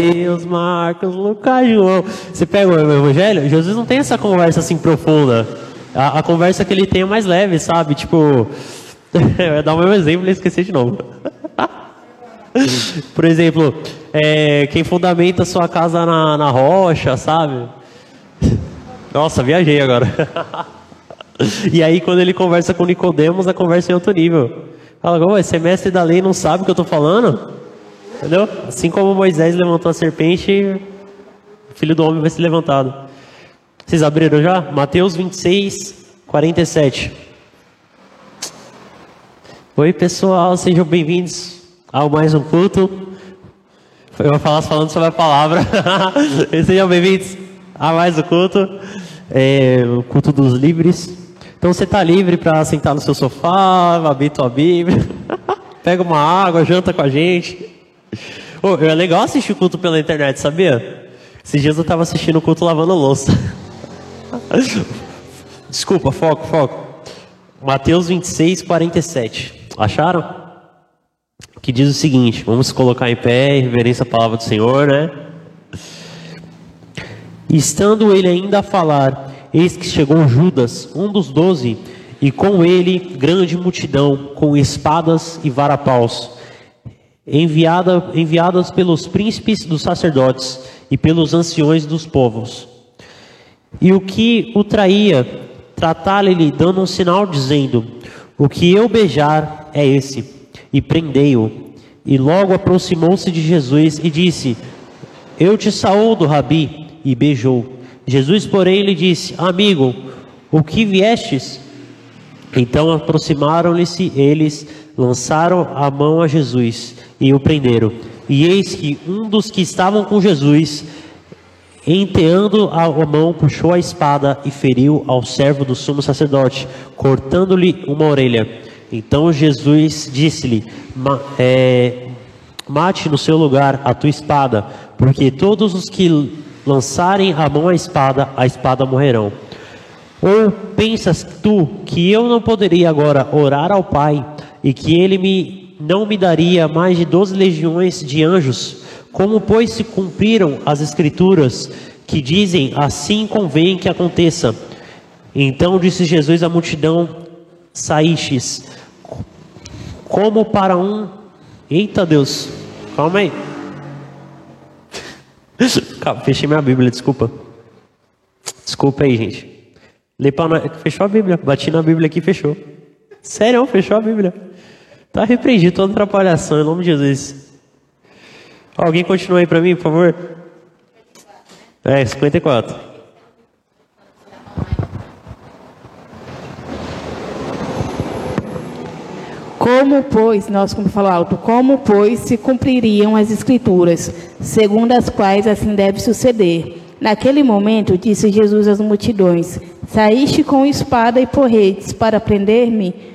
Mateus, Marcos, Lucas, João. Você pega o Evangelho, Jesus não tem essa conversa assim profunda. A, a conversa que ele tem é mais leve, sabe? Tipo, eu ia dar o mesmo exemplo e esqueci de novo. Por exemplo, é, quem fundamenta sua casa na, na rocha, sabe? Nossa, viajei agora. e aí quando ele conversa com Nicodemos, a conversa é em outro nível. Fala, oh, esse mestre da lei não sabe o que eu estou falando? Entendeu? Assim como Moisés levantou a serpente, o filho do homem vai ser levantado. Vocês abriram já? Mateus 26, 47. Oi pessoal, sejam bem-vindos ao mais um culto. Eu vou falar falando sobre a palavra. Sejam bem-vindos a mais um culto, é, o culto dos livres. Então você está livre para sentar no seu sofá, abrir tua Bíblia, pega uma água, janta com a gente. Oh, é legal assistir culto pela internet, sabia? Esses dias eu estava assistindo o culto lavando louça. Desculpa, foco, foco. Mateus 26, 47. Acharam? que diz o seguinte: vamos colocar em pé em reverência à palavra do Senhor, né? Estando ele ainda a falar, eis que chegou Judas, um dos doze, e com ele grande multidão, com espadas e varapaus, enviada, enviadas pelos príncipes dos sacerdotes e pelos anciões dos povos. E o que o traía, tratá-lhe, dando um sinal, dizendo: O que eu beijar é esse e prendei-o. E logo aproximou-se de Jesus e disse: Eu te saúdo, Rabi, e beijou. Jesus, porém, lhe disse: Amigo, o que viestes? Então aproximaram-lhe-se eles, lançaram a mão a Jesus e o prenderam. E eis que um dos que estavam com Jesus, enteando a mão, puxou a espada e feriu ao servo do sumo sacerdote, cortando-lhe uma orelha. Então Jesus disse-lhe: é, Mate no seu lugar a tua espada, porque todos os que lançarem a mão à espada, a espada morrerão. Ou pensas tu que eu não poderia agora orar ao Pai e que ele me não me daria mais de doze legiões de anjos? Como pois se cumpriram as escrituras que dizem assim convém que aconteça? Então disse Jesus à multidão: Saístes como para um. Eita Deus, calma aí. Calma, fechei minha Bíblia, desculpa. Desculpa aí, gente. Fechou a Bíblia, bati na Bíblia aqui fechou. Sério, fechou a Bíblia. Tá repreendido toda atrapalhação, em nome de Jesus. Alguém continua aí para mim, por favor? É, 54. Como, pois, nós como falou alto, como, pois, se cumpririam as escrituras, segundo as quais assim deve suceder? Naquele momento, disse Jesus às multidões: Saíste com espada e porretes para prender-me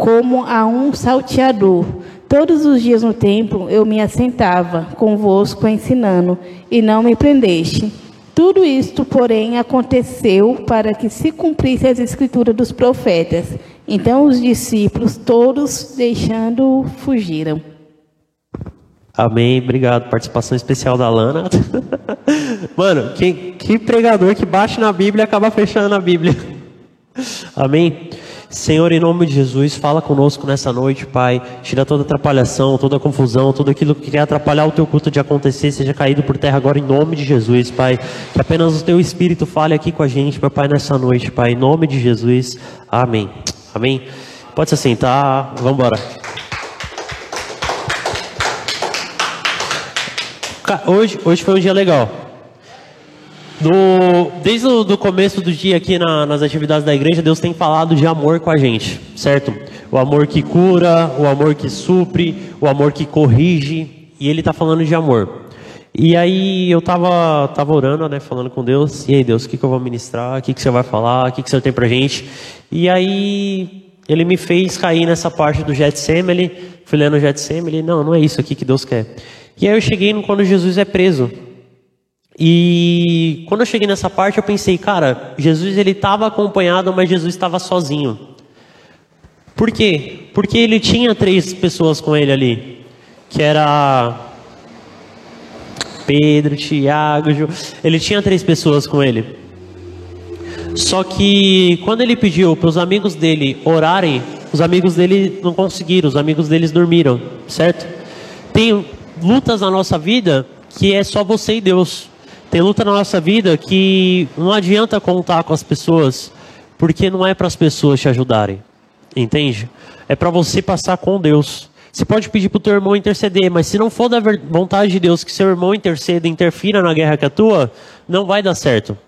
como a um salteador. Todos os dias no templo eu me assentava convosco ensinando, e não me prendeste. Tudo isto, porém, aconteceu para que se cumprisse as escrituras dos profetas. Então os discípulos, todos deixando, fugiram. Amém, obrigado. Participação especial da Lana. Mano, que, que pregador que bate na Bíblia e acaba fechando a Bíblia. Amém. Senhor, em nome de Jesus, fala conosco nessa noite, Pai. Tira toda atrapalhação, toda confusão, tudo aquilo que quer atrapalhar o teu culto de acontecer, seja caído por terra agora em nome de Jesus, Pai. Que apenas o teu Espírito fale aqui com a gente, meu Pai, nessa noite, Pai. Em nome de Jesus. Amém. Amém. Pode se sentar. Vamos embora. Hoje, hoje foi um dia legal. Do, desde o do começo do dia aqui na, nas atividades da igreja, Deus tem falado de amor com a gente, certo? O amor que cura, o amor que supre, o amor que corrige, e Ele está falando de amor. E aí eu tava, tava orando, né, falando com Deus, e aí Deus, o que, que eu vou ministrar, o que, que você vai falar, o que, que Senhor tem pra gente? E aí Ele me fez cair nessa parte do Getsemane, fui lendo o Getsemane, não, não é isso aqui que Deus quer. E aí eu cheguei no quando Jesus é preso, e quando eu cheguei nessa parte, eu pensei, cara, Jesus ele estava acompanhado, mas Jesus estava sozinho. Por quê? Porque ele tinha três pessoas com ele ali, que era Pedro, Tiago, Ju... ele tinha três pessoas com ele. Só que quando ele pediu para os amigos dele orarem, os amigos dele não conseguiram, os amigos deles dormiram, certo? Tem lutas na nossa vida que é só você e Deus. Tem luta na nossa vida que não adianta contar com as pessoas, porque não é para as pessoas te ajudarem. Entende? É para você passar com Deus. Você pode pedir para o teu irmão interceder, mas se não for da vontade de Deus que seu irmão interceda, interfira na guerra que é tua, não vai dar certo.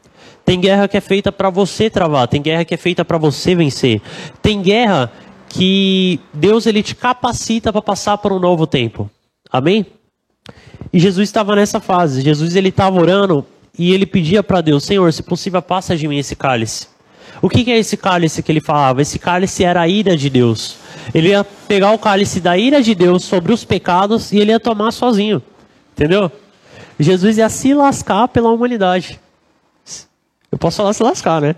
Tem guerra que é feita para você travar, tem guerra que é feita para você vencer. Tem guerra que Deus ele te capacita para passar por um novo tempo. Amém? E Jesus estava nessa fase. Jesus ele estava orando e ele pedia para Deus, Senhor, se possível, passa de mim esse cálice. O que, que é esse cálice que ele falava? Esse cálice era a ira de Deus. Ele ia pegar o cálice da ira de Deus sobre os pecados e ele ia tomar sozinho. Entendeu? Jesus ia se lascar pela humanidade. Eu posso falar se lascar, né?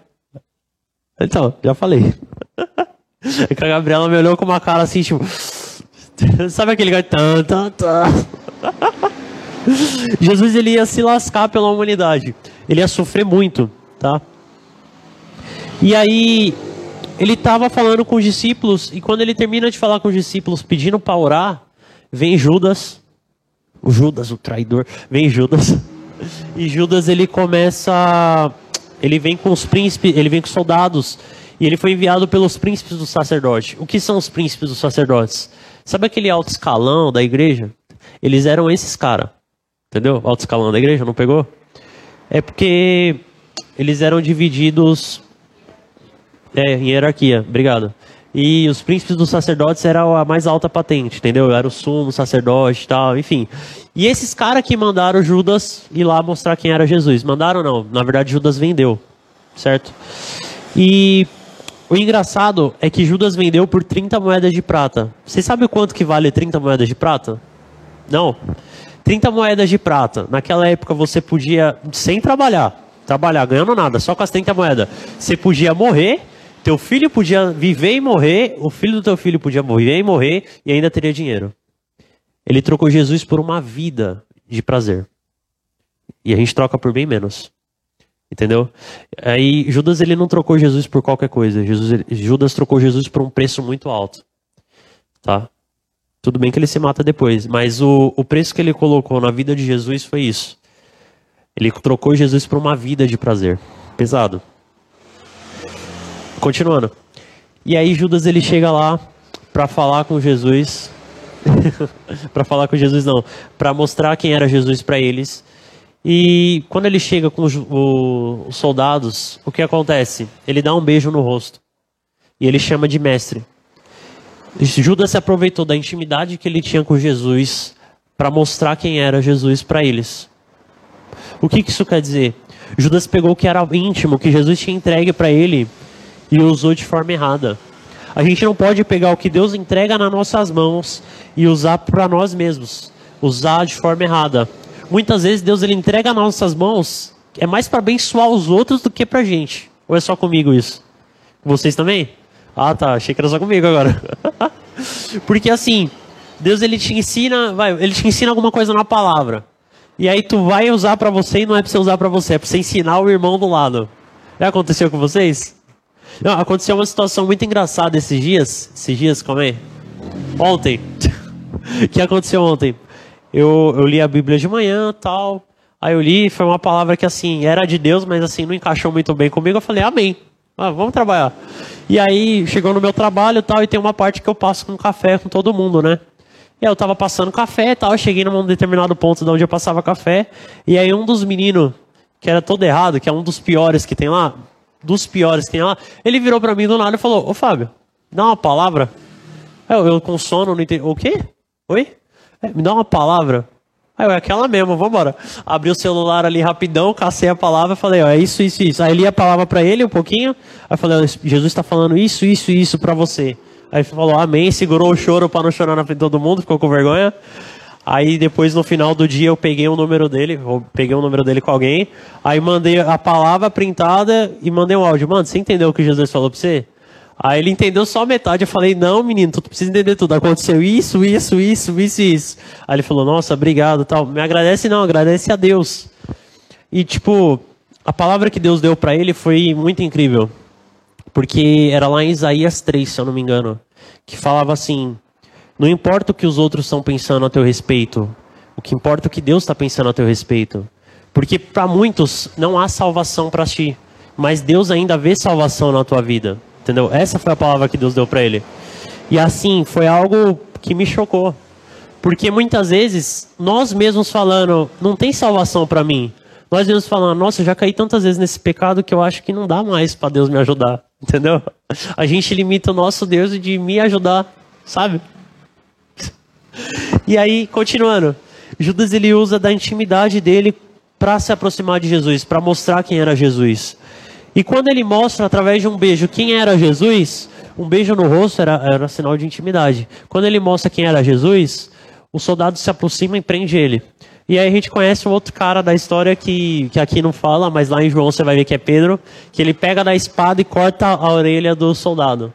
Então, já falei. É que a Gabriela me olhou com uma cara assim, tipo. Sabe aquele gato? Jesus ele ia se lascar pela humanidade. Ele ia sofrer muito, tá? E aí ele estava falando com os discípulos e quando ele termina de falar com os discípulos pedindo para orar, vem Judas, o Judas, o traidor, vem Judas. E Judas ele começa, ele vem com os príncipes, ele vem com soldados e ele foi enviado pelos príncipes do sacerdote. O que são os príncipes dos sacerdotes? Sabe aquele alto escalão da igreja? Eles eram esses caras. Entendeu? Alto escalão da igreja, não pegou? É porque eles eram divididos é, em hierarquia. Obrigado. E os príncipes dos sacerdotes eram a mais alta patente, entendeu? Era o sumo sacerdote e tal, enfim. E esses caras que mandaram Judas ir lá mostrar quem era Jesus. Mandaram não, na verdade Judas vendeu, certo? E o engraçado é que Judas vendeu por 30 moedas de prata. Você sabe quanto que vale 30 moedas de prata? Não. 30 moedas de prata. Naquela época você podia, sem trabalhar, trabalhar ganhando nada, só com as 30 moedas. Você podia morrer, teu filho podia viver e morrer, o filho do teu filho podia viver e morrer e ainda teria dinheiro. Ele trocou Jesus por uma vida de prazer. E a gente troca por bem menos. Entendeu? Aí Judas ele não trocou Jesus por qualquer coisa. Jesus, Judas trocou Jesus por um preço muito alto. Tá? Tudo bem que ele se mata depois, mas o, o preço que ele colocou na vida de Jesus foi isso. Ele trocou Jesus por uma vida de prazer. Pesado. Continuando. E aí Judas ele chega lá para falar com Jesus. para falar com Jesus não, para mostrar quem era Jesus para eles. E quando ele chega com os, os soldados, o que acontece? Ele dá um beijo no rosto. E ele chama de mestre. Judas se aproveitou da intimidade que ele tinha com Jesus para mostrar quem era Jesus para eles. O que, que, isso quer dizer? Judas pegou o que era íntimo, que Jesus tinha entregue para ele e usou de forma errada. A gente não pode pegar o que Deus entrega nas nossas mãos e usar para nós mesmos, usar de forma errada. Muitas vezes Deus ele entrega nas nossas mãos é mais para abençoar os outros do que para gente. Ou é só comigo isso? Vocês também? Ah, tá. Achei que era só comigo agora. Porque assim, Deus ele te ensina, vai, ele te ensina alguma coisa na palavra. E aí tu vai usar para você e não é para você usar para você, é para você ensinar o irmão do lado. Já aconteceu com vocês? Não, aconteceu uma situação muito engraçada esses dias. Esses dias, como é? Ontem. O que aconteceu ontem? Eu, eu li a Bíblia de manhã tal. Aí eu li, foi uma palavra que assim, era de Deus, mas assim, não encaixou muito bem comigo. Eu falei, amém. Ah, vamos trabalhar. E aí chegou no meu trabalho tal, e tem uma parte que eu passo com café com todo mundo, né? E aí eu tava passando café e tal, eu cheguei num determinado ponto de onde eu passava café, e aí um dos meninos, que era todo errado, que é um dos piores que tem lá, dos piores que tem lá, ele virou para mim do nada e falou, ô Fábio, dá uma palavra. Eu, eu com sono, não entendi. O quê? Oi? É, me dá uma palavra. Aí eu, é aquela mesmo, vambora. Abri o celular ali rapidão, cacei a palavra, falei, ó, é isso, isso, isso. Aí li a palavra para ele um pouquinho, aí falei, Jesus está falando isso, isso, isso para você. Aí falou, amém, segurou o choro para não chorar na frente de todo mundo, ficou com vergonha. Aí depois no final do dia eu peguei o número dele, peguei o número dele com alguém, aí mandei a palavra printada e mandei um áudio. Mano, você entendeu o que Jesus falou para você? Aí ele entendeu só metade. Eu falei, não, menino, tu precisa entender tudo. Aconteceu isso, isso, isso, isso, isso. Aí ele falou, nossa, obrigado, tal. Me agradece não, agradece a Deus. E tipo, a palavra que Deus deu para ele foi muito incrível. Porque era lá em Isaías 3, se eu não me engano, que falava assim: Não importa o que os outros estão pensando a teu respeito, o que importa é o que Deus está pensando a teu respeito. Porque para muitos não há salvação para ti, mas Deus ainda vê salvação na tua vida. Entendeu? Essa foi a palavra que Deus deu para ele. E assim, foi algo que me chocou. Porque muitas vezes, nós mesmos falando, não tem salvação para mim. Nós mesmos falando, nossa, eu já caí tantas vezes nesse pecado que eu acho que não dá mais para Deus me ajudar. Entendeu? A gente limita o nosso Deus de me ajudar, sabe? E aí, continuando. Judas ele usa da intimidade dele para se aproximar de Jesus, para mostrar quem era Jesus. E quando ele mostra através de um beijo quem era Jesus, um beijo no rosto era, era sinal de intimidade. Quando ele mostra quem era Jesus, o soldado se aproxima e prende ele. E aí a gente conhece um outro cara da história que, que aqui não fala, mas lá em João você vai ver que é Pedro, que ele pega da espada e corta a orelha do soldado.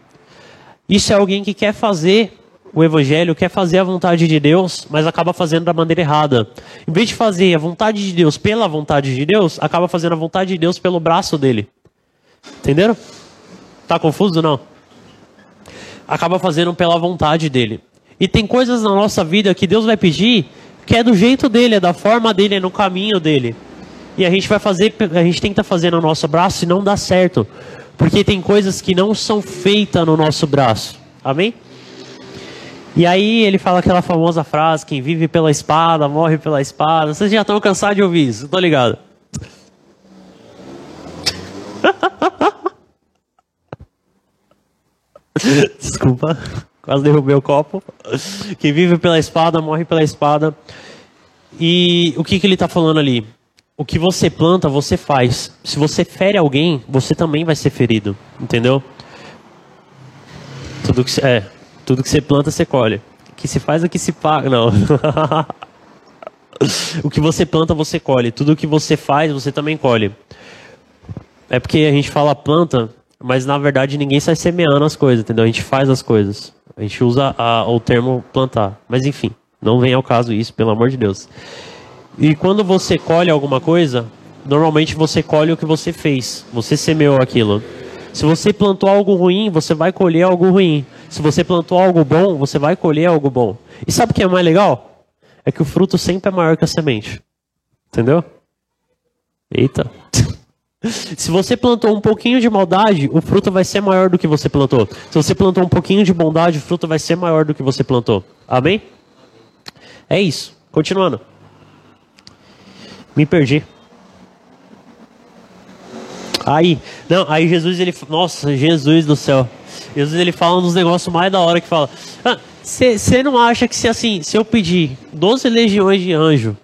Isso é alguém que quer fazer o evangelho, quer fazer a vontade de Deus, mas acaba fazendo da maneira errada. Em vez de fazer a vontade de Deus pela vontade de Deus, acaba fazendo a vontade de Deus pelo braço dele. Entenderam? Tá confuso não? Acaba fazendo pela vontade dele. E tem coisas na nossa vida que Deus vai pedir que é do jeito dele, é da forma dele, é no caminho dele. E a gente vai fazer, a gente tenta fazer no nosso braço e não dá certo. Porque tem coisas que não são feitas no nosso braço. Amém? E aí ele fala aquela famosa frase: quem vive pela espada, morre pela espada. Vocês já estão cansados de ouvir isso, tô ligado. Desculpa. Quase derrubei o copo. Quem vive pela espada, morre pela espada. E o que, que ele está falando ali? O que você planta, você faz. Se você fere alguém, você também vai ser ferido. Entendeu? Tudo que, é, tudo que você planta, você colhe. O que se faz é que se paga. Não. o que você planta, você colhe. Tudo que você faz, você também colhe. É porque a gente fala planta, mas na verdade ninguém sai semeando as coisas, entendeu? A gente faz as coisas. A gente usa a, o termo plantar. Mas enfim, não vem ao caso isso, pelo amor de Deus. E quando você colhe alguma coisa, normalmente você colhe o que você fez. Você semeou aquilo. Se você plantou algo ruim, você vai colher algo ruim. Se você plantou algo bom, você vai colher algo bom. E sabe o que é mais legal? É que o fruto sempre é maior que a semente. Entendeu? Eita. Se você plantou um pouquinho de maldade, o fruto vai ser maior do que você plantou. Se você plantou um pouquinho de bondade, o fruto vai ser maior do que você plantou. Amém? É isso. Continuando. Me perdi. Aí, não, aí Jesus ele, nossa, Jesus do céu. Jesus ele fala um dos negócios mais da hora que fala: "Você ah, não acha que se assim, se eu pedir 12 legiões de anjo,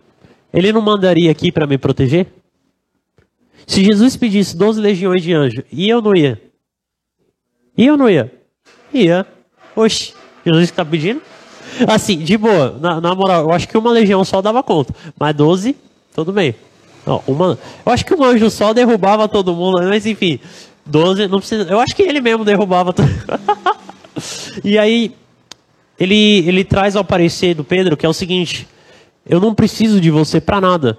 ele não mandaria aqui para me proteger?" Se Jesus pedisse 12 legiões de anjos, ia ou não ia? Ia ou não ia? Ia. Oxe, Jesus está pedindo? Assim, de boa, na, na, moral, eu acho que uma legião só dava conta. Mas 12, tudo bem. Não, uma, eu acho que um anjo só derrubava todo mundo, mas enfim, 12, não precisa. Eu acho que ele mesmo derrubava todo E aí, ele, ele traz ao parecer do Pedro que é o seguinte: eu não preciso de você para nada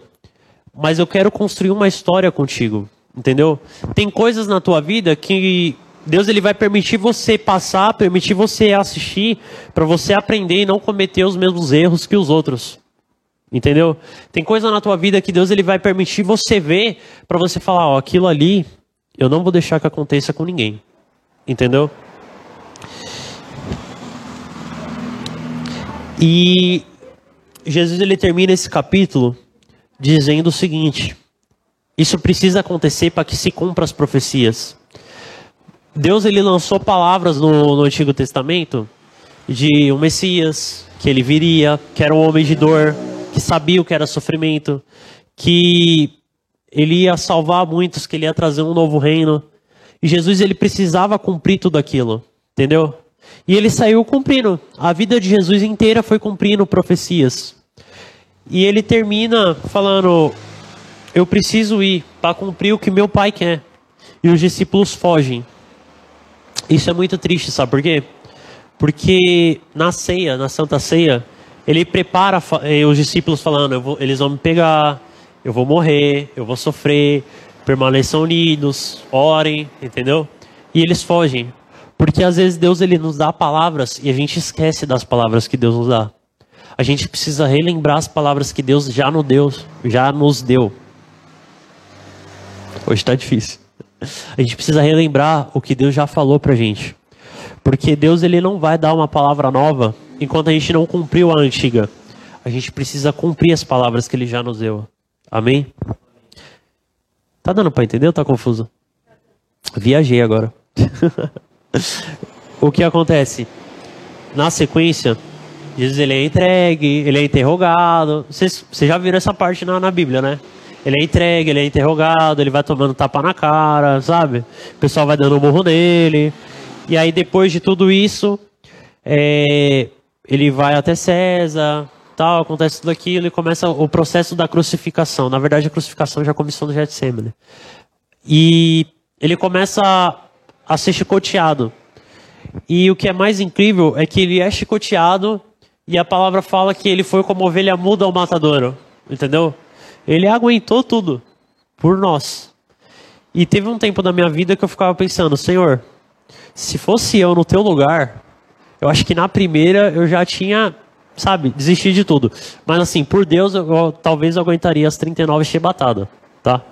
mas eu quero construir uma história contigo, entendeu? Tem coisas na tua vida que Deus ele vai permitir você passar, permitir você assistir, para você aprender e não cometer os mesmos erros que os outros. Entendeu? Tem coisa na tua vida que Deus ele vai permitir você ver para você falar, ó, aquilo ali eu não vou deixar que aconteça com ninguém. Entendeu? E Jesus ele termina esse capítulo dizendo o seguinte: isso precisa acontecer para que se cumpra as profecias. Deus ele lançou palavras no, no Antigo Testamento de um Messias que ele viria, que era um homem de dor, que sabia o que era sofrimento, que ele ia salvar muitos, que ele ia trazer um novo reino. E Jesus ele precisava cumprir tudo aquilo, entendeu? E ele saiu cumprindo. A vida de Jesus inteira foi cumprindo profecias. E ele termina falando: Eu preciso ir para cumprir o que meu pai quer. E os discípulos fogem. Isso é muito triste, sabe por quê? Porque na ceia, na Santa Ceia, ele prepara eh, os discípulos falando: vou, eles vão me pegar, eu vou morrer, eu vou sofrer, permaneçam unidos, orem, entendeu? E eles fogem. Porque às vezes Deus ele nos dá palavras e a gente esquece das palavras que Deus nos dá. A gente precisa relembrar as palavras que Deus já nos deu, já nos deu. Hoje está difícil. A gente precisa relembrar o que Deus já falou pra gente. Porque Deus ele não vai dar uma palavra nova enquanto a gente não cumpriu a antiga. A gente precisa cumprir as palavras que ele já nos deu. Amém? Tá dando para entender ou tá confuso? Viajei agora. o que acontece? Na sequência, Jesus ele é entregue, ele é interrogado. Vocês, já viram essa parte na, na Bíblia, né? Ele é entregue, ele é interrogado, ele vai tomando tapa na cara, sabe? O pessoal vai dando um morro nele. E aí, depois de tudo isso, é, ele vai até César, tal, acontece tudo aquilo e começa o processo da crucificação. Na verdade, a crucificação já começou no Getsemane. E ele começa a, a ser chicoteado. E o que é mais incrível é que ele é chicoteado e a palavra fala que ele foi como ovelha muda ao matadouro. Entendeu? Ele aguentou tudo por nós. E teve um tempo da minha vida que eu ficava pensando, Senhor, se fosse eu no teu lugar, eu acho que na primeira eu já tinha, sabe, desistido de tudo. Mas assim, por Deus, eu, eu talvez eu aguentaria as 39 chibatadas, tá?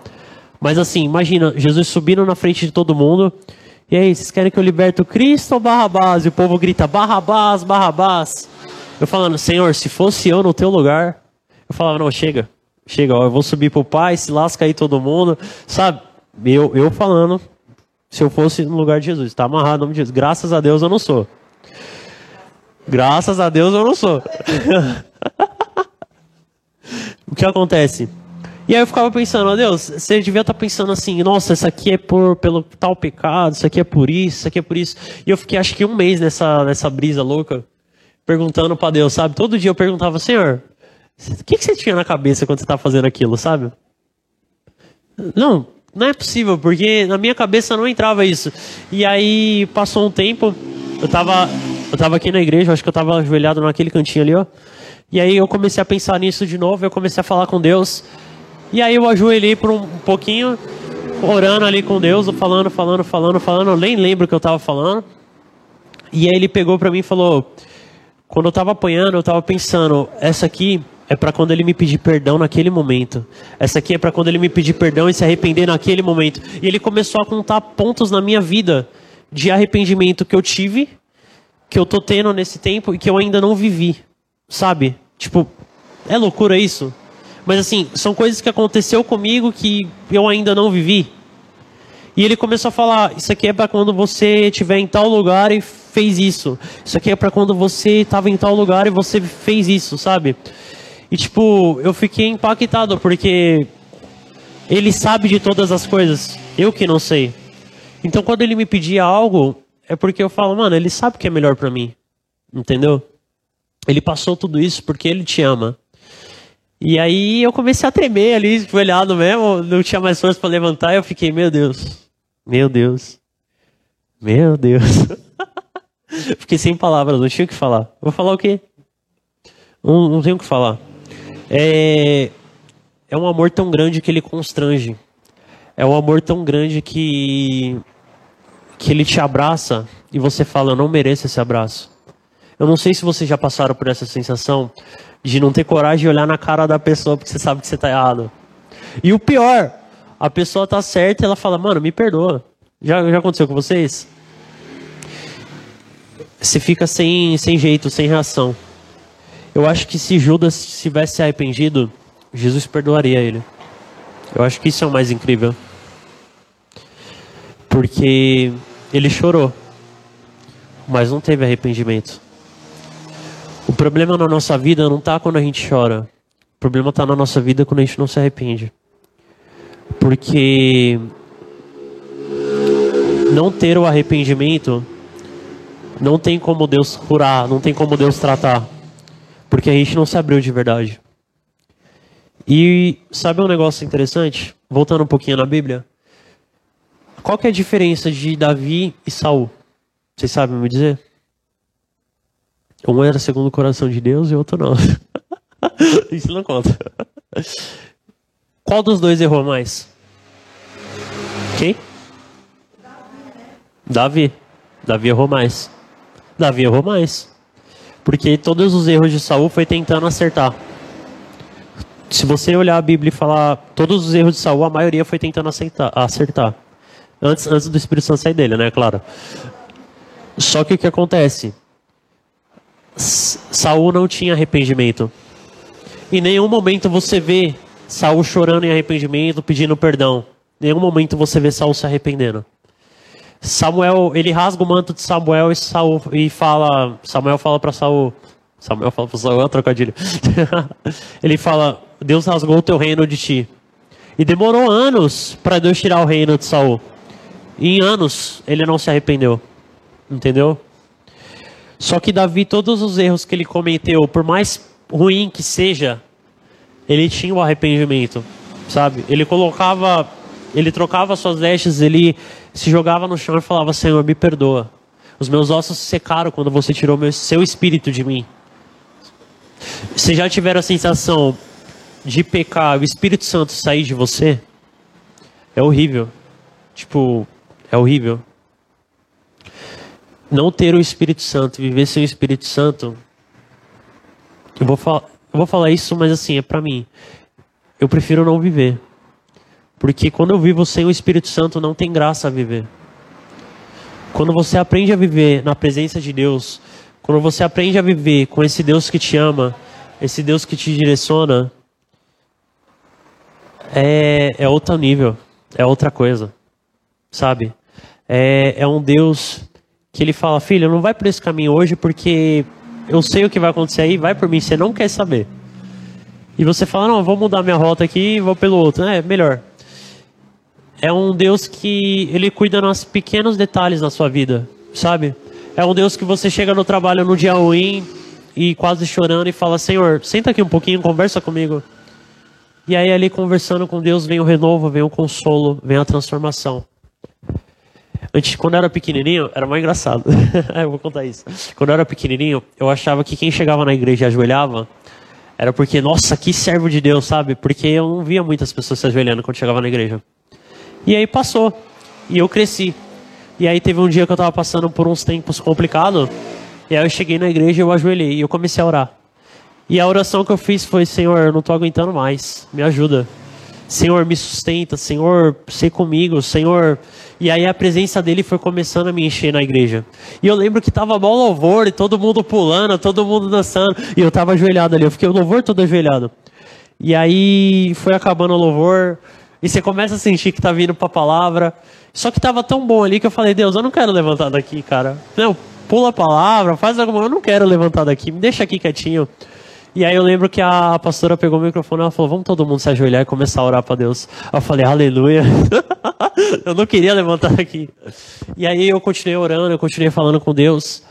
Mas assim, imagina, Jesus subindo na frente de todo mundo. E aí, vocês querem que eu liberte o Cristo ou Barrabás? E o povo grita, Barrabás, Barrabás. Eu falando, Senhor, se fosse eu no teu lugar, eu falava, não, chega. Chega, ó, eu vou subir pro pai, se lasca aí todo mundo. Sabe? Eu, eu falando, se eu fosse no lugar de Jesus, está amarrado no nome de Jesus. Graças a Deus eu não sou. Graças a Deus eu não sou. o que acontece? E aí eu ficava pensando, ó Deus, você devia estar tá pensando assim, nossa, isso aqui é por pelo tal pecado, isso aqui é por isso, isso aqui é por isso. E eu fiquei acho que um mês nessa, nessa brisa louca, perguntando para Deus, sabe? Todo dia eu perguntava, Senhor, o que, que você tinha na cabeça quando você estava fazendo aquilo, sabe? Não, não é possível, porque na minha cabeça não entrava isso. E aí passou um tempo, eu tava, eu tava aqui na igreja, acho que eu tava ajoelhado naquele cantinho ali, ó. E aí eu comecei a pensar nisso de novo, eu comecei a falar com Deus. E aí eu ajoelhei por um pouquinho, orando ali com Deus, falando, falando, falando, falando, eu nem lembro o que eu tava falando. E aí ele pegou para mim e falou: "Quando eu tava apanhando, eu tava pensando, essa aqui é para quando ele me pedir perdão naquele momento. Essa aqui é para quando ele me pedir perdão e se arrepender naquele momento. E ele começou a contar pontos na minha vida de arrependimento que eu tive, que eu tô tendo nesse tempo e que eu ainda não vivi. Sabe? Tipo, é loucura isso? Mas assim, são coisas que aconteceu comigo que eu ainda não vivi. E ele começou a falar: Isso aqui é para quando você estiver em tal lugar e fez isso. Isso aqui é para quando você estava em tal lugar e você fez isso, sabe? E tipo, eu fiquei impactado porque ele sabe de todas as coisas, eu que não sei. Então quando ele me pedia algo, é porque eu falo, mano, ele sabe o que é melhor para mim. Entendeu? Ele passou tudo isso porque ele te ama. E aí eu comecei a tremer ali, joelhado mesmo, não tinha mais força para levantar, eu fiquei, meu Deus. Meu Deus. Meu Deus. fiquei sem palavras, não tinha o que falar. Vou falar o quê? Não, não tenho o que falar é, é um amor tão grande que ele constrange. É um amor tão grande que, que ele te abraça e você fala: Eu não mereço esse abraço. Eu não sei se vocês já passaram por essa sensação de não ter coragem de olhar na cara da pessoa porque você sabe que você está errado. E o pior, a pessoa tá certa e ela fala: Mano, me perdoa. Já, já aconteceu com vocês? Você fica sem, sem jeito, sem reação. Eu acho que se Judas tivesse arrependido, Jesus perdoaria ele. Eu acho que isso é o mais incrível. Porque ele chorou, mas não teve arrependimento. O problema na nossa vida não está quando a gente chora. O problema está na nossa vida quando a gente não se arrepende. Porque não ter o arrependimento não tem como Deus curar, não tem como Deus tratar. Porque a gente não se abriu de verdade. E sabe um negócio interessante? Voltando um pouquinho na Bíblia. Qual que é a diferença de Davi e Saul? Vocês sabem me dizer? Um era segundo o coração de Deus e outro não. Isso não conta. Qual dos dois errou mais? Quem? Davi. Davi errou mais. Davi errou mais. Porque todos os erros de Saul foi tentando acertar. Se você olhar a Bíblia e falar todos os erros de Saul, a maioria foi tentando acertar. acertar. Antes, antes do Espírito Santo sair dele, né? Claro. Só que o que acontece? Saul não tinha arrependimento. Em nenhum momento você vê Saul chorando em arrependimento, pedindo perdão. Em nenhum momento você vê Saul se arrependendo. Samuel, ele rasga o manto de Samuel e, Saul, e fala, Samuel fala para Saul, Samuel fala para Saul, é trocadilho. ele fala, Deus rasgou o teu reino de ti. E demorou anos para Deus tirar o reino de Saul. E em anos ele não se arrependeu. Entendeu? Só que Davi, todos os erros que ele cometeu, por mais ruim que seja, ele tinha o arrependimento, sabe? Ele colocava, ele trocava suas vestes, ele se jogava no chão e falava: Senhor, me perdoa. Os meus ossos secaram quando você tirou meu, seu espírito de mim. Você já tiveram a sensação de pecar, o Espírito Santo sair de você? É horrível. Tipo, é horrível. Não ter o Espírito Santo, viver sem o Espírito Santo. Eu vou, falar, eu vou falar isso, mas assim, é para mim. Eu prefiro não viver. Porque quando eu vivo sem o Espírito Santo, não tem graça a viver. Quando você aprende a viver na presença de Deus, quando você aprende a viver com esse Deus que te ama, esse Deus que te direciona, é, é outro nível, é outra coisa, sabe? É, é um Deus que ele fala, filho, não vai por esse caminho hoje porque eu sei o que vai acontecer aí, vai por mim, você não quer saber. E você fala, não, vou mudar minha rota aqui e vou pelo outro. É, melhor é um Deus que ele cuida nos pequenos detalhes da sua vida, sabe? É um Deus que você chega no trabalho no dia ruim e quase chorando e fala: Senhor, senta aqui um pouquinho, conversa comigo. E aí, ali conversando com Deus, vem o renovo, vem o consolo, vem a transformação. Antes, quando eu era pequenininho, era mais engraçado. eu vou contar isso. Quando eu era pequenininho, eu achava que quem chegava na igreja e ajoelhava era porque, nossa, que servo de Deus, sabe? Porque eu não via muitas pessoas se ajoelhando quando chegava na igreja. E aí passou. E eu cresci. E aí teve um dia que eu estava passando por uns tempos complicados. E aí eu cheguei na igreja, eu ajoelhei e eu comecei a orar. E a oração que eu fiz foi: Senhor, eu não estou aguentando mais, me ajuda. Senhor, me sustenta, Senhor, sei comigo, Senhor. E aí a presença dele foi começando a me encher na igreja. E eu lembro que tava bom louvor, e todo mundo pulando, todo mundo dançando. E eu tava ajoelhado ali, eu fiquei o louvor todo ajoelhado. E aí foi acabando o louvor, e você começa a sentir que está vindo para a palavra. Só que estava tão bom ali que eu falei, Deus, eu não quero levantar daqui, cara. Não, pula a palavra, faz alguma coisa. Eu não quero levantar daqui, me deixa aqui quietinho. E aí eu lembro que a pastora pegou o microfone e ela falou, vamos todo mundo se ajoelhar e começar a orar para Deus. Eu falei, aleluia. eu não queria levantar daqui. E aí eu continuei orando, eu continuei falando com Deus.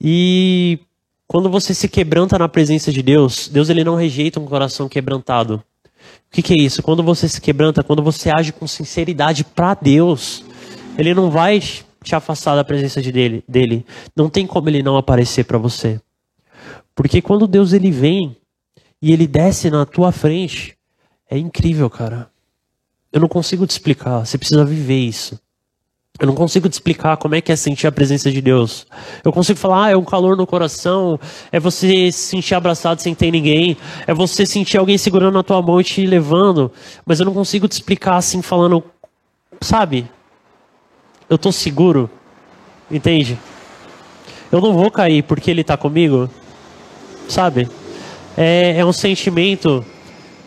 E quando você se quebranta na presença de Deus, Deus ele não rejeita um coração quebrantado. O que, que, é isso? Quando você se quebranta, quando você age com sinceridade para Deus, Ele não vai te afastar da presença de dele, dele. Não tem como Ele não aparecer para você. Porque quando Deus ele vem e Ele desce na tua frente, é incrível, cara. Eu não consigo te explicar. Você precisa viver isso. Eu não consigo te explicar como é que é sentir a presença de Deus. Eu consigo falar, ah, é um calor no coração, é você se sentir abraçado sem ter ninguém, é você sentir alguém segurando na tua mão e te levando. Mas eu não consigo te explicar assim, falando, sabe? Eu tô seguro, entende? Eu não vou cair porque Ele está comigo, sabe? É, é um sentimento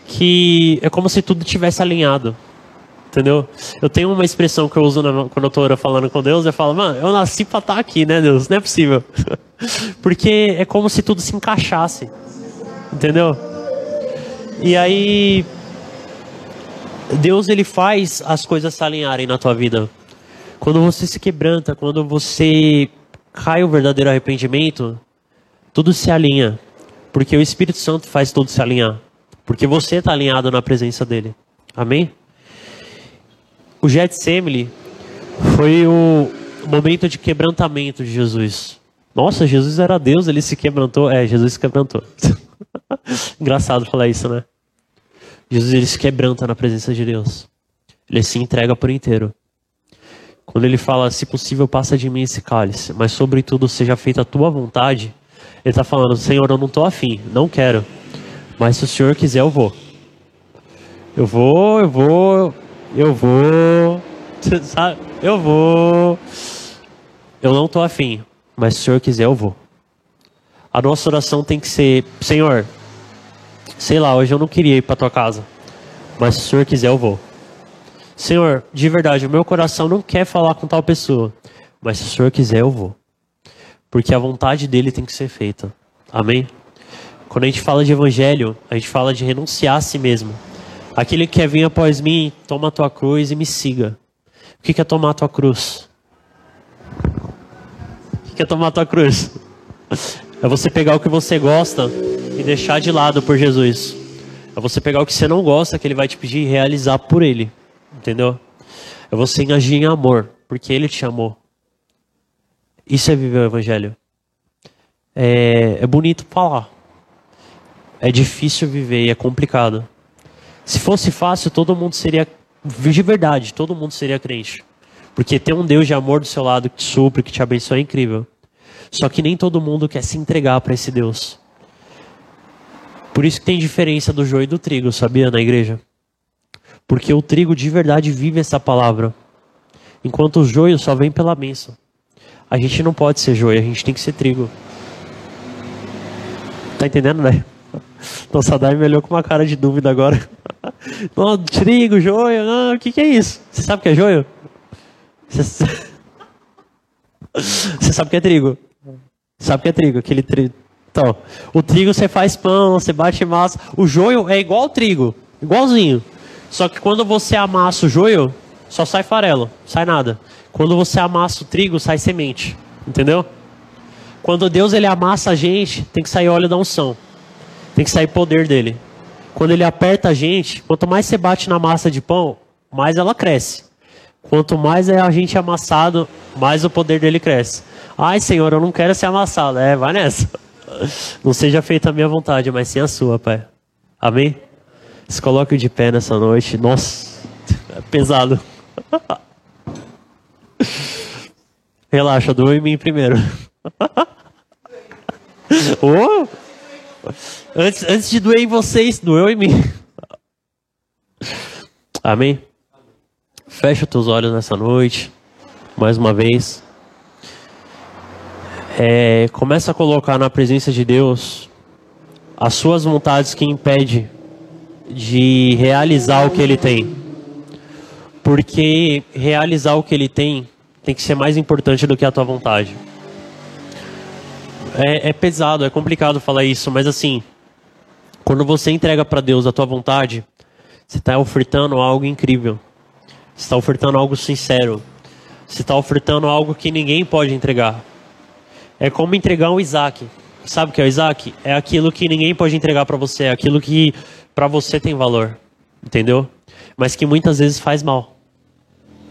que é como se tudo tivesse alinhado entendeu? Eu tenho uma expressão que eu uso na, quando eu tô falando com Deus, eu falo, mano, eu nasci pra estar tá aqui, né, Deus? Não é possível. Porque é como se tudo se encaixasse, entendeu? E aí, Deus, ele faz as coisas se alinharem na tua vida. Quando você se quebranta, quando você cai o verdadeiro arrependimento, tudo se alinha. Porque o Espírito Santo faz tudo se alinhar. Porque você está alinhado na presença dele. Amém? O Getsemane foi o, momento de quebrantamento de Jesus. Nossa, Jesus era Deus, ele se quebrantou. É, Jesus se quebrantou. Engraçado falar isso, né? Jesus ele se quebranta na presença de Deus. Ele se entrega por inteiro. Quando ele fala, se possível, passa de mim esse cálice, mas sobretudo seja feita a tua vontade, ele está falando, Senhor, eu não estou afim, não quero. Mas se o Senhor quiser, eu vou. Eu vou, eu vou, eu vou. Sabe? Eu vou. Eu não estou afim, mas se o Senhor quiser, eu vou. A nossa oração tem que ser, Senhor, sei lá, hoje eu não queria ir para tua casa, mas se o Senhor quiser, eu vou. Senhor, de verdade, o meu coração não quer falar com tal pessoa, mas se o Senhor quiser, eu vou. Porque a vontade dele tem que ser feita. Amém? Quando a gente fala de evangelho, a gente fala de renunciar a si mesmo. Aquele que quer vir após mim, toma a tua cruz e me siga. O que é tomar a tua cruz? O que é tomar a tua cruz? É você pegar o que você gosta e deixar de lado por Jesus. É você pegar o que você não gosta, que ele vai te pedir e realizar por ele. Entendeu? É você agir em amor, porque Ele te amou. Isso é viver o Evangelho. É, é bonito falar. É difícil viver e é complicado. Se fosse fácil, todo mundo seria, de verdade, todo mundo seria crente. Porque ter um Deus de amor do seu lado que te supre, que te abençoe é incrível. Só que nem todo mundo quer se entregar para esse Deus. Por isso que tem diferença do joio e do trigo, sabia, na igreja? Porque o trigo de verdade vive essa palavra. Enquanto o joio só vem pela bênção. A gente não pode ser joio, a gente tem que ser trigo. Tá entendendo, né? Nossa, Dai me olhou com uma cara de dúvida agora. Não, trigo, joio, não, o que, que é isso? Você sabe o que é joio? Você... você sabe o que é trigo? Sabe o que é trigo? Aquele trigo. Então, o trigo você faz pão, você bate massa. O joio é igual ao trigo, igualzinho. Só que quando você amassa o joio, só sai farelo, sai nada. Quando você amassa o trigo, sai semente. Entendeu? Quando Deus ele amassa a gente, tem que sair óleo da unção. Tem que sair poder dele. Quando ele aperta a gente, quanto mais você bate na massa de pão, mais ela cresce. Quanto mais é a gente amassado, mais o poder dele cresce. Ai, Senhor, eu não quero ser amassado. É, vai nessa. Não seja feita a minha vontade, mas sim a sua, Pai. Amém? Se coloque de pé nessa noite. Nossa, é pesado. Relaxa, doe em mim primeiro. oh! antes, antes de doer em vocês, doeu em mim. Amém? Fecha teus olhos nessa noite. Mais uma vez. É, começa a colocar na presença de Deus as suas vontades que impedem de realizar o que ele tem. Porque realizar o que ele tem tem que ser mais importante do que a tua vontade. É, é pesado, é complicado falar isso, mas assim, quando você entrega para Deus a tua vontade, você está ofertando algo incrível. Você está ofertando algo sincero. Você está ofertando algo que ninguém pode entregar. É como entregar um Isaac. Sabe o que é o Isaac? É aquilo que ninguém pode entregar para você, é aquilo que para você tem valor, entendeu? Mas que muitas vezes faz mal.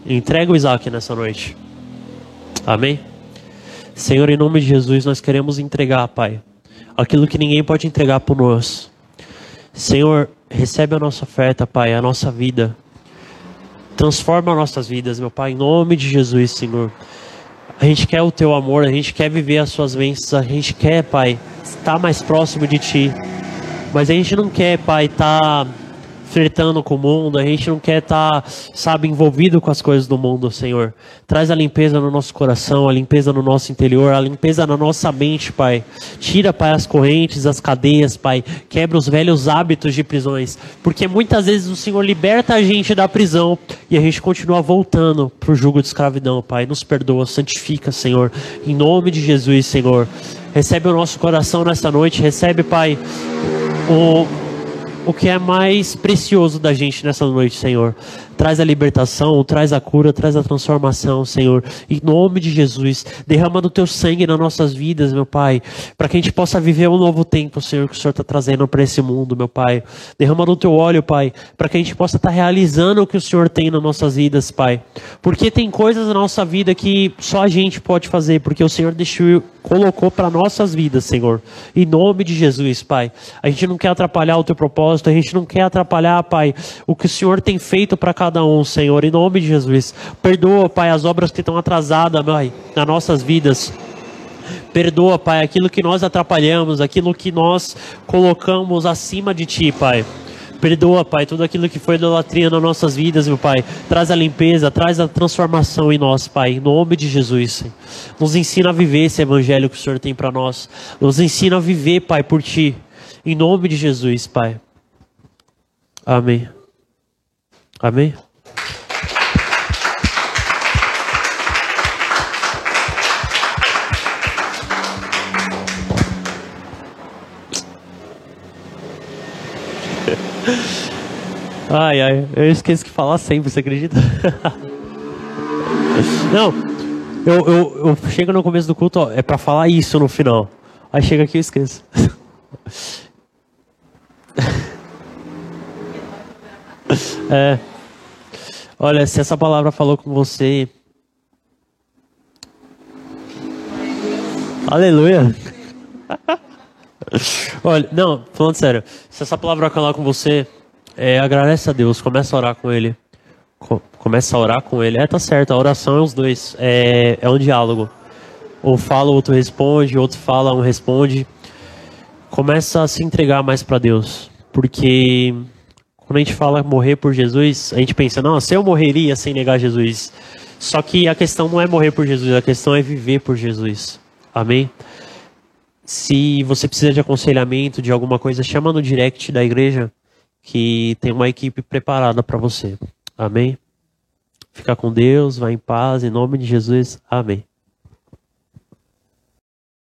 Entrega o Isaac nessa noite. Amém? Senhor, em nome de Jesus, nós queremos entregar, Pai, aquilo que ninguém pode entregar por nós. Senhor, recebe a nossa oferta, Pai, a nossa vida. Transforma nossas vidas, meu Pai, em nome de Jesus, Senhor. A gente quer o teu amor, a gente quer viver as suas bênçãos, a gente quer, Pai, estar mais próximo de ti. Mas a gente não quer, pai, estar tá flertando com o mundo, a gente não quer estar, tá, sabe, envolvido com as coisas do mundo, Senhor. Traz a limpeza no nosso coração, a limpeza no nosso interior, a limpeza na nossa mente, Pai. Tira, Pai, as correntes, as cadeias, Pai. Quebra os velhos hábitos de prisões. Porque muitas vezes o Senhor liberta a gente da prisão e a gente continua voltando para o jugo de escravidão, Pai. Nos perdoa, santifica, Senhor. Em nome de Jesus, Senhor. Recebe o nosso coração nessa noite. Recebe, Pai o, o que é mais precioso da gente nessa noite, Senhor. Traz a libertação, traz a cura, traz a transformação, Senhor. Em nome de Jesus, derrama do teu sangue nas nossas vidas, meu Pai, para que a gente possa viver um novo tempo, Senhor, que o Senhor está trazendo para esse mundo, meu Pai. Derrama do teu óleo, Pai, para que a gente possa estar tá realizando o que o Senhor tem nas nossas vidas, Pai. Porque tem coisas na nossa vida que só a gente pode fazer, porque o Senhor deixou, colocou para nossas vidas, Senhor. Em nome de Jesus, Pai. A gente não quer atrapalhar o teu propósito, a gente não quer atrapalhar, Pai, o que o Senhor tem feito para cada um, Senhor. Em nome de Jesus. Perdoa, Pai, as obras que estão atrasadas, Pai, nas nossas vidas. Perdoa, Pai, aquilo que nós atrapalhamos, aquilo que nós colocamos acima de Ti, Pai. Perdoa, Pai, tudo aquilo que foi idolatria nas nossas vidas, meu Pai. Traz a limpeza, traz a transformação em nós, Pai. Em nome de Jesus. Nos ensina a viver esse evangelho que o Senhor tem para nós. Nos ensina a viver, Pai, por Ti. Em nome de Jesus, Pai. Amém. Amém. Ai, ai, eu esqueço que falar sempre, você acredita? Não, eu, eu, eu chego no começo do culto, ó, é para falar isso no final. Aí chega aqui e eu esqueço. É. Olha, se essa palavra falou com você. Aleluia. Olha, não, falando sério, se essa palavra falar com você, é, agradece a Deus, começa a orar com Ele. começa a orar com Ele. É, tá certo, a oração é os dois. É, é um diálogo. Ou fala, o outro responde, outro fala, um responde. Começa a se entregar mais para Deus. Porque quando a gente fala morrer por Jesus, a gente pensa, se eu morreria sem negar Jesus. Só que a questão não é morrer por Jesus, a questão é viver por Jesus. Amém? Se você precisa de aconselhamento, de alguma coisa, chama no direct da igreja que tem uma equipe preparada para você. Amém? Fica com Deus, vá em paz, em nome de Jesus. Amém.